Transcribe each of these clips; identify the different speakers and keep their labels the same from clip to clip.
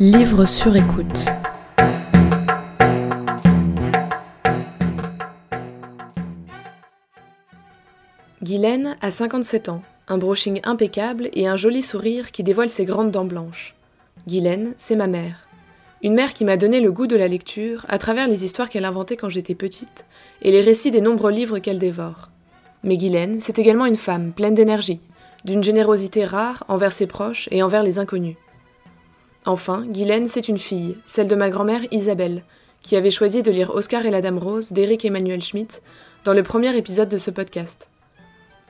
Speaker 1: Livre sur écoute. Guylaine a 57 ans, un brushing impeccable et un joli sourire qui dévoile ses grandes dents blanches. Guylaine, c'est ma mère. Une mère qui m'a donné le goût de la lecture à travers les histoires qu'elle inventait quand j'étais petite et les récits des nombreux livres qu'elle dévore. Mais Guylaine, c'est également une femme pleine d'énergie, d'une générosité rare envers ses proches et envers les inconnus. Enfin, Guylaine, c'est une fille, celle de ma grand-mère Isabelle, qui avait choisi de lire Oscar et la Dame Rose d'Éric Emmanuel Schmitt dans le premier épisode de ce podcast.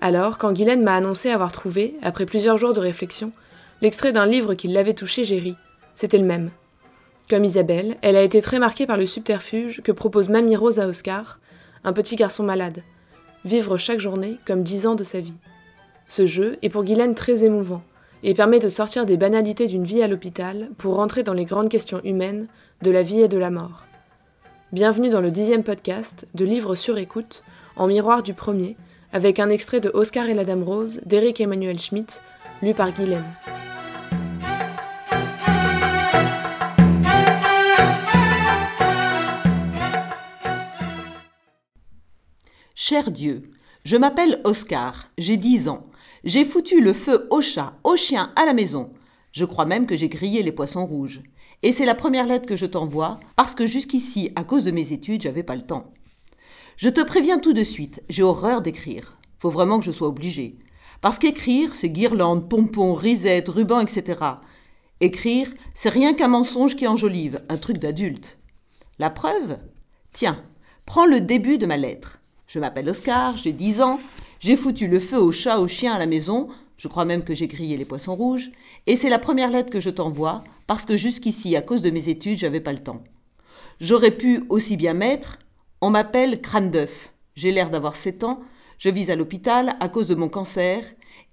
Speaker 1: Alors, quand Guylaine m'a annoncé avoir trouvé, après plusieurs jours de réflexion, l'extrait d'un livre qui l'avait touché, j'ai ri. C'était le même. Comme Isabelle, elle a été très marquée par le subterfuge que propose Mamie Rose à Oscar, un petit garçon malade. Vivre chaque journée comme dix ans de sa vie. Ce jeu est pour Guylaine très émouvant, et permet de sortir des banalités d'une vie à l'hôpital pour rentrer dans les grandes questions humaines de la vie et de la mort. Bienvenue dans le dixième podcast de Livres sur écoute, en miroir du premier, avec un extrait de Oscar et la Dame Rose d'Éric Emmanuel Schmitt, lu par Guylaine.
Speaker 2: Cher Dieu, je m'appelle Oscar, j'ai dix ans. J'ai foutu le feu au chat, au chien, à la maison. Je crois même que j'ai grillé les poissons rouges. Et c'est la première lettre que je t'envoie, parce que jusqu'ici, à cause de mes études, j'avais pas le temps. Je te préviens tout de suite, j'ai horreur d'écrire. Faut vraiment que je sois obligée. Parce qu'écrire, c'est guirlandes, pompons, risettes, rubans, etc. Écrire, c'est rien qu'un mensonge qui enjolive, un truc d'adulte. La preuve? Tiens, prends le début de ma lettre. Je m'appelle Oscar, j'ai 10 ans, j'ai foutu le feu au chat, au chien à la maison, je crois même que j'ai grillé les poissons rouges, et c'est la première lettre que je t'envoie, parce que jusqu'ici, à cause de mes études, j'avais pas le temps. J'aurais pu aussi bien mettre On m'appelle crâne d'œuf. J'ai l'air d'avoir 7 ans, je vis à l'hôpital à cause de mon cancer,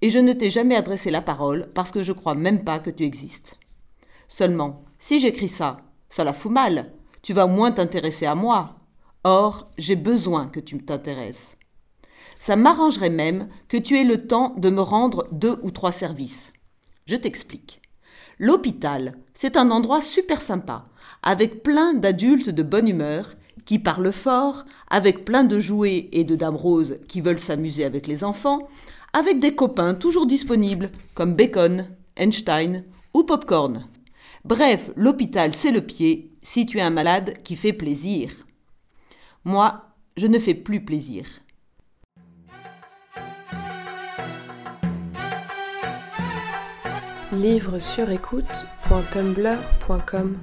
Speaker 2: et je ne t'ai jamais adressé la parole parce que je crois même pas que tu existes. Seulement, si j'écris ça, ça la fout mal. Tu vas moins t'intéresser à moi. Or, j'ai besoin que tu t'intéresses. Ça m'arrangerait même que tu aies le temps de me rendre deux ou trois services. Je t'explique. L'hôpital, c'est un endroit super sympa, avec plein d'adultes de bonne humeur qui parlent fort, avec plein de jouets et de dames roses qui veulent s'amuser avec les enfants, avec des copains toujours disponibles comme Bacon, Einstein ou Popcorn. Bref, l'hôpital, c'est le pied si tu es un malade qui fait plaisir. Moi, je ne fais plus plaisir.
Speaker 1: livre sur écoute.tumblr.com